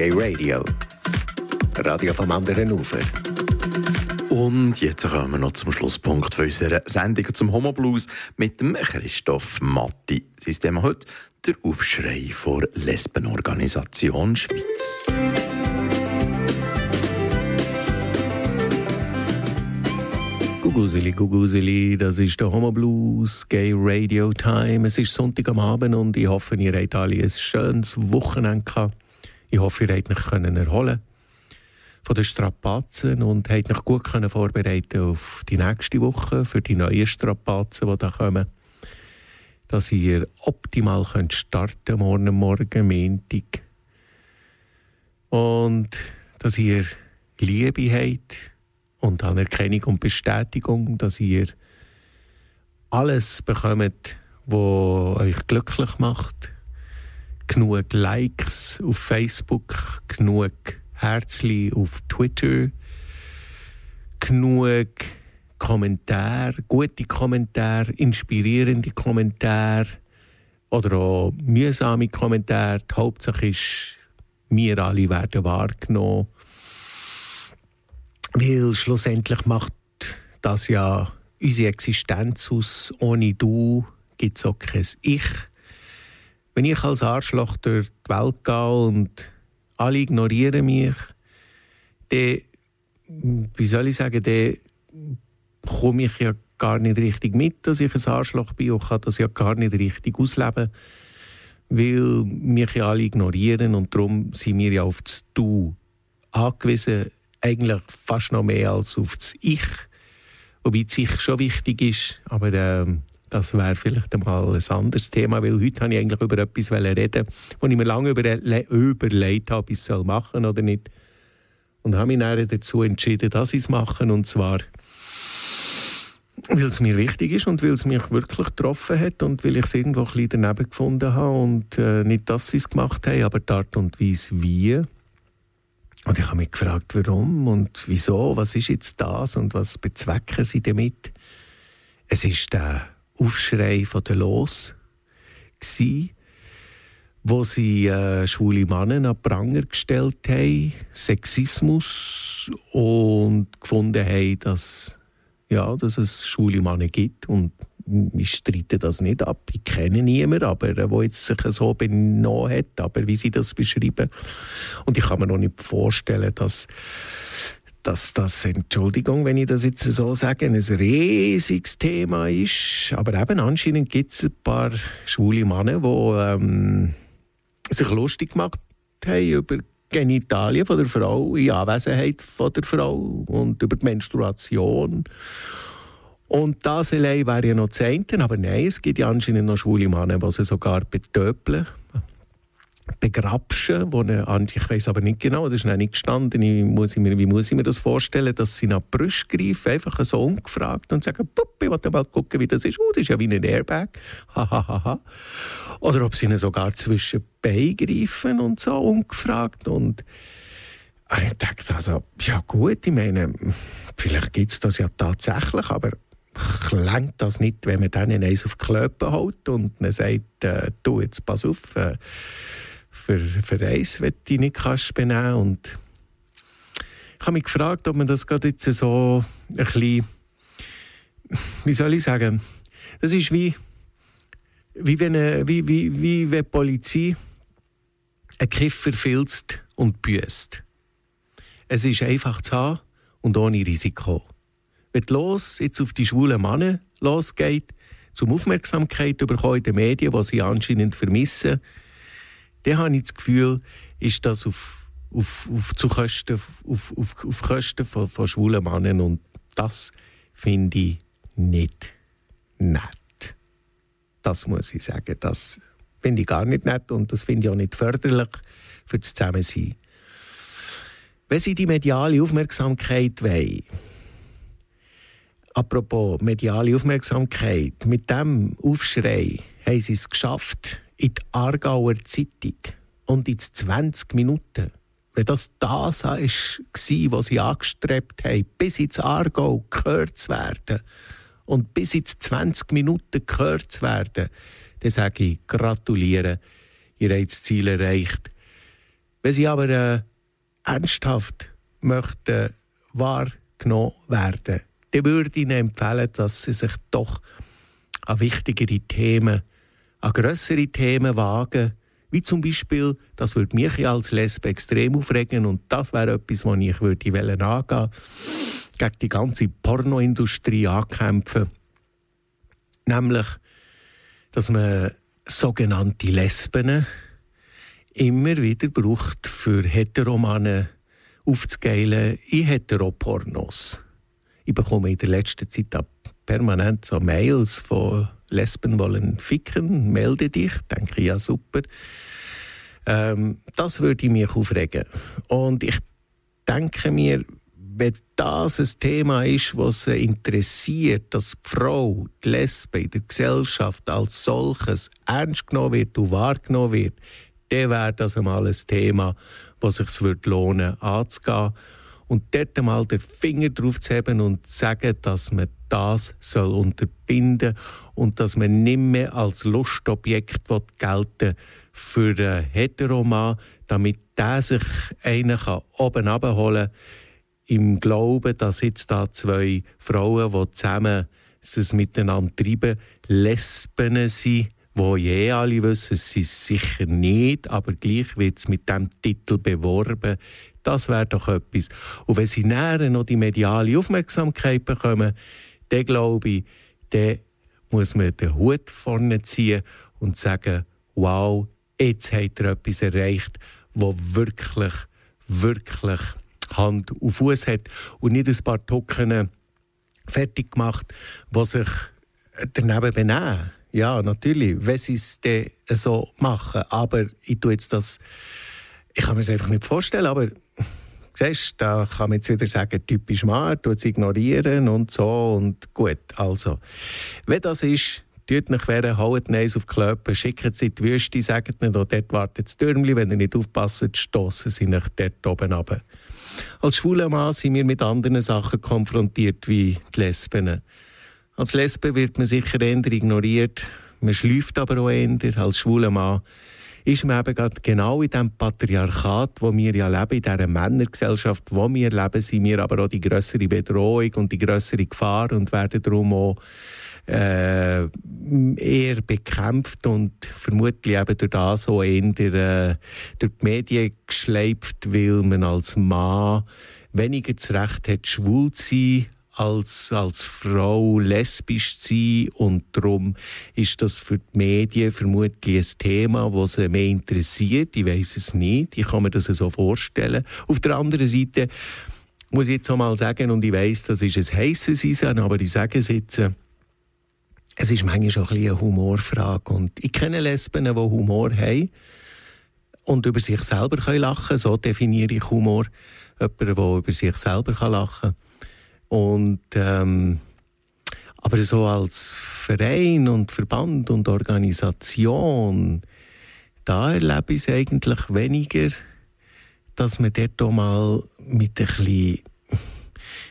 Gay Radio. Radio vom anderen Ufer. Und jetzt kommen wir noch zum Schlusspunkt unserer Sendung zum Homo Blues mit dem Christoph Matti. Sein Thema heute der Aufschrei vor Lesbenorganisation Schweiz. Guguseli, Guguseli, das ist der Homo Blues Gay Radio Time. Es ist Sonntag am Abend und ich hoffe, ihr habt alle ein schönes Wochenende gehabt. Ich hoffe, ihr habt euch erholen von den Strapazen und habt euch gut können vorbereiten auf die nächste Woche, für die neuen Strapazen, die da kommen. Dass ihr optimal könnt starten morgen Morgen, Montag. Und dass ihr Liebe habt und Anerkennung und Bestätigung, dass ihr alles bekommt, was euch glücklich macht. Genug Likes auf Facebook, genug Herzli auf Twitter, genug Kommentare, gute Kommentare, inspirierende Kommentare oder auch mühsame Kommentare. Die Hauptsache ist, wir alle werden wahrgenommen weil schlussendlich macht das ja unsere Existenz aus. Ohne du gibt es auch kein Ich. Wenn ich als Arschloch durch die Welt gehe und alle ignorieren mich, dann, wie soll ich sagen, dann komme ich ja gar nicht richtig mit, dass ich ein Arschloch bin und kann das ja gar nicht richtig ausleben, weil mich ja alle ignorieren und darum sind wir ja auf das Du angewiesen, eigentlich fast noch mehr als auf das Ich. Wobei das Ich schon wichtig ist, aber äh, das wäre vielleicht einmal ein anderes Thema, weil heute habe ich eigentlich über etwas reden, wo ich mir lange überle überlegt habe, ob ich es machen oder nicht. Und habe mich dann dazu entschieden, dass ich es mache, und zwar weil es mir wichtig ist und weil es mich wirklich getroffen hat und weil ich es irgendwo ein bisschen daneben gefunden habe und äh, nicht, dass sie es gemacht haben, aber die Art und Weise, wie. Und ich habe mich gefragt, warum und wieso, was ist jetzt das und was bezwecken sie damit? Es ist der Aufschrei der Los gsi, wo sie äh, schwule Männer an Pranger gestellt haben, Sexismus und gefunden haben, dass, ja, dass es schwule Männer gibt und ich streite das nicht ab. Ich kenne niemanden, aber äh, der jetzt sich so benommen hat, aber wie sie das beschreiben. Und ich kann mir noch nicht vorstellen, dass dass das, Entschuldigung, wenn ich das jetzt so sage, ein riesiges Thema ist. Aber eben anscheinend gibt es ein paar schwule Männer, die ähm, sich lustig gemacht haben über Genitalien von der Frau in Anwesenheit von der Frau und über die Menstruation und das allein wäre ja noch Zehnten, aber nein, es gibt ja anscheinend noch schwule Männer, die sie sogar betöpeln, begrapschen, wo eine, ich weiß aber nicht genau, das ist noch nicht gestanden, ich muss mir, wie muss ich mir das vorstellen, dass sie nach die greifen, einfach so ungefragt und sagen, Puppe, ich will mal gucken, wie das ist, oh, das ist ja wie ein Airbag, Oder ob sie ihnen sogar zwischen Beinen greifen und so ungefragt und ich dachte also, ja gut, ich meine, vielleicht gibt es das ja tatsächlich, aber klingt das nicht, wenn man dann eins auf die Klöpe haut und dann sagt, äh, du, jetzt pass auf, äh, für, für eins will ich nicht kannst benehmen. Und ich habe mich gefragt, ob man das gerade jetzt so ein bisschen, wie soll ich sagen, das ist wie, wie wenn, wie, wie, wie wenn die Polizei einen Kiffer filzt und büßt. Es ist einfach zu haben und ohne Risiko wenn los jetzt auf die schwulen Männer losgeht, zum Aufmerksamkeit bekommen in den Medien, die sie anscheinend vermissen, dann habe ich das Gefühl, ist das auf, auf, auf, zu Kosten, auf, auf, auf Kosten von, von schwulen Männern und das finde ich nicht nett. Das muss ich sagen. Das finde ich gar nicht nett und das finde ich auch nicht förderlich für das Zusammensein. Wenn Sie die mediale Aufmerksamkeit wollen, Apropos mediale Aufmerksamkeit. Mit dem Aufschrei haben sie es geschafft in die Aargauer Zeitung und in 20 Minuten. Wenn das das war, was sie angestrebt haben, bis ins Aargau gehört zu werden und bis in 20 Minuten gehört zu werden, dann sage ich gratuliere, ihr habt das Ziel erreicht. Wenn sie aber äh, ernsthaft möchten wahrgenommen werden, dann würde ich ihnen empfehlen, dass sie sich doch an wichtigere Themen, an grössere Themen wagen, wie zum Beispiel, das würde mich als Lesbe extrem aufregen und das wäre etwas, was ich würde angehen gegen die ganze Pornoindustrie ankämpfen. Nämlich, dass man sogenannte Lesben immer wieder braucht, für Heteromannen aufzugeilen in Heteropornos. Ich bekomme in der letzten Zeit permanent so Mails von Lesben wollen ficken, melde dich. Denke ja super. Ähm, das würde mich aufregen. Und ich denke mir, wenn das ein Thema ist, was sie interessiert, dass die Frau, die Lesbe in der Gesellschaft als solches ernst genommen wird und wahrgenommen wird, dann wäre das einmal ein Thema, das sich lohnen würde, anzugehen. Und dort einmal den Finger drauf zu haben und zu sagen, dass man das soll unterbinden und dass man nicht mehr als Lustobjekt gelten für einen Heteroman, damit der sich einen oben abholen kann im Glauben, dass jetzt da zwei Frauen, die zusammen es miteinander treiben, Lesben sind, wo je alle wissen, sind sicher nicht, aber gleich wird es mit dem Titel beworben. Das wäre doch etwas. Und wenn sie näher noch die mediale Aufmerksamkeit bekommen, dann glaube ich, dann muss man den Hut vorne ziehen und sagen, wow, jetzt hat er etwas erreicht, wo wirklich, wirklich Hand und Fuß hat und nicht ein paar Token fertig gemacht, die sich daneben benehmen. Ja, natürlich, wenn sie es so machen. Aber ich tue jetzt das, ich kann mir das einfach nicht vorstellen, aber siehst, da kann man jetzt wieder sagen, typisch Mann, tut es ignorieren und so und gut. Also, wenn das ist, tut nicht queren, haut Neis auf die Klöpfe, schickt sie in die Wüste, sagt ihnen, dort wartet das Türmchen, wenn ihr nicht aufpasst, stossen sie nicht dort oben runter. Als schwuler Mann sind wir mit anderen Sachen konfrontiert wie die Lesben. Als Lesbe wird man sicher eher ignoriert, man schläft aber auch eher. Als schwuler Mann ist man eben gerade genau in dem Patriarchat, wo wir ja leben, in dieser Männergesellschaft, wo wir leben, sind wir aber auch die größere Bedrohung und die größere Gefahr und werden darum auch äh, eher bekämpft und vermutlich eben durch das auch eher äh, durch die Medien geschleift, weil man als Mann weniger das Recht hat, schwul zu sein als, als Frau lesbisch zu sein und darum ist das für die Medien vermutlich ein Thema, das sie mehr interessiert. Ich weiß es nicht, ich kann mir das so vorstellen. Auf der anderen Seite muss ich jetzt auch mal sagen, und ich weiß, das ist ein heißes Eisen, aber ich sage es jetzt, es ist manchmal schon ein eine Humorfrage. Und ich kenne Lesben, die Humor haben und über sich selber lachen können. So definiere ich Humor. Jemand, der über sich selber lachen kann. Und, ähm, aber so als Verein und Verband und Organisation, da erlebe ich es eigentlich weniger, dass man dort auch mal mit ein bisschen,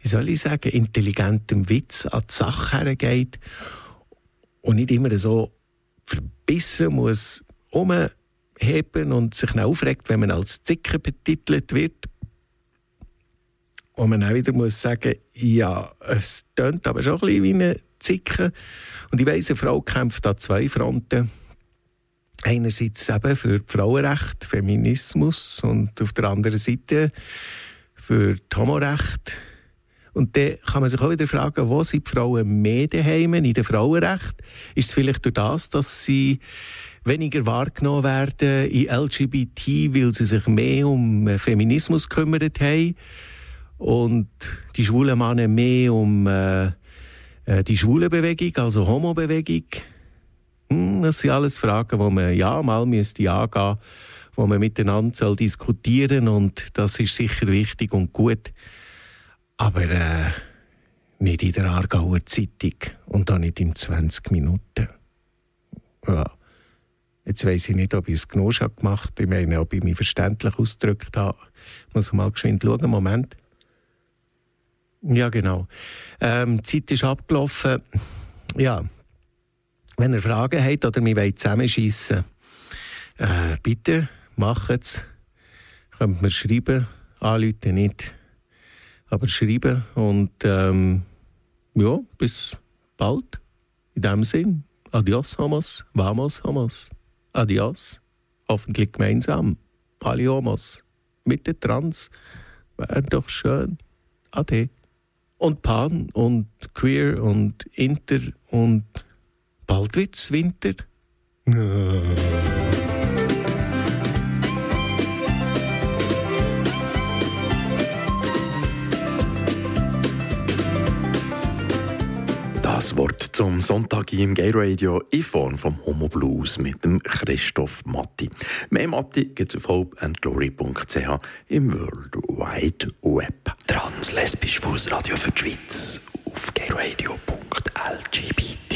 wie soll ich sagen, intelligentem Witz an die Sache hergeht und nicht immer so verbissen muss umheben und sich aufregt, wenn man als Zicker betitelt wird. Und man auch wieder muss sagen, ja, es tönt aber schon ein bisschen wie eine Zicke. Und ich weiss, eine Frau kämpft an zwei Fronten. Einerseits eben für die Frauenrechte, Feminismus und auf der anderen Seite für die Homorechte und dann kann man sich auch wieder fragen, wo sind die Frauen mehr daheim in den Frauenrechten? Ist es vielleicht durch das, dass sie weniger wahrgenommen werden in LGBT, weil sie sich mehr um Feminismus gekümmert haben und die schwulen Männer mehr um äh, äh die schwule Bewegung, also Homo-Bewegung? Hm, das sind alles Fragen, die man ja mal müsste angehen wo man miteinander soll diskutieren und das ist sicher wichtig und gut. Aber äh, nicht in der Aargauer Zeitung und auch nicht in 20 Minuten. Ja. Jetzt weiß ich nicht, ob ich es genug gemacht habe. Ich meine, ob ich mich verständlich ausgedrückt habe. Ich muss mal geschwind schauen. Moment. Ja, genau. Ähm, die Zeit ist abgelaufen. Ja. Wenn ihr Fragen habt oder mich zusammenschießen äh, bitte macht es. Könnt mir schreiben, anrufen nicht, aber schreiben und ähm, ja, bis bald. In diesem Sinn, adios, Homos, vamos, Homos, adios, hoffentlich gemeinsam, alle Homos, mit der Trans, wäre doch schön, ade. Und Pan und Queer und Inter und bald wird's Winter. Das Wort zum Sonntag im Gay Radio in Form vom Homo Blues mit dem Christoph Matti. Mehr Matti gibt es auf hopeandglory.ch im World Wide Web. Trans-lesbisch Radio für die Schweiz auf gayradio.lgbt.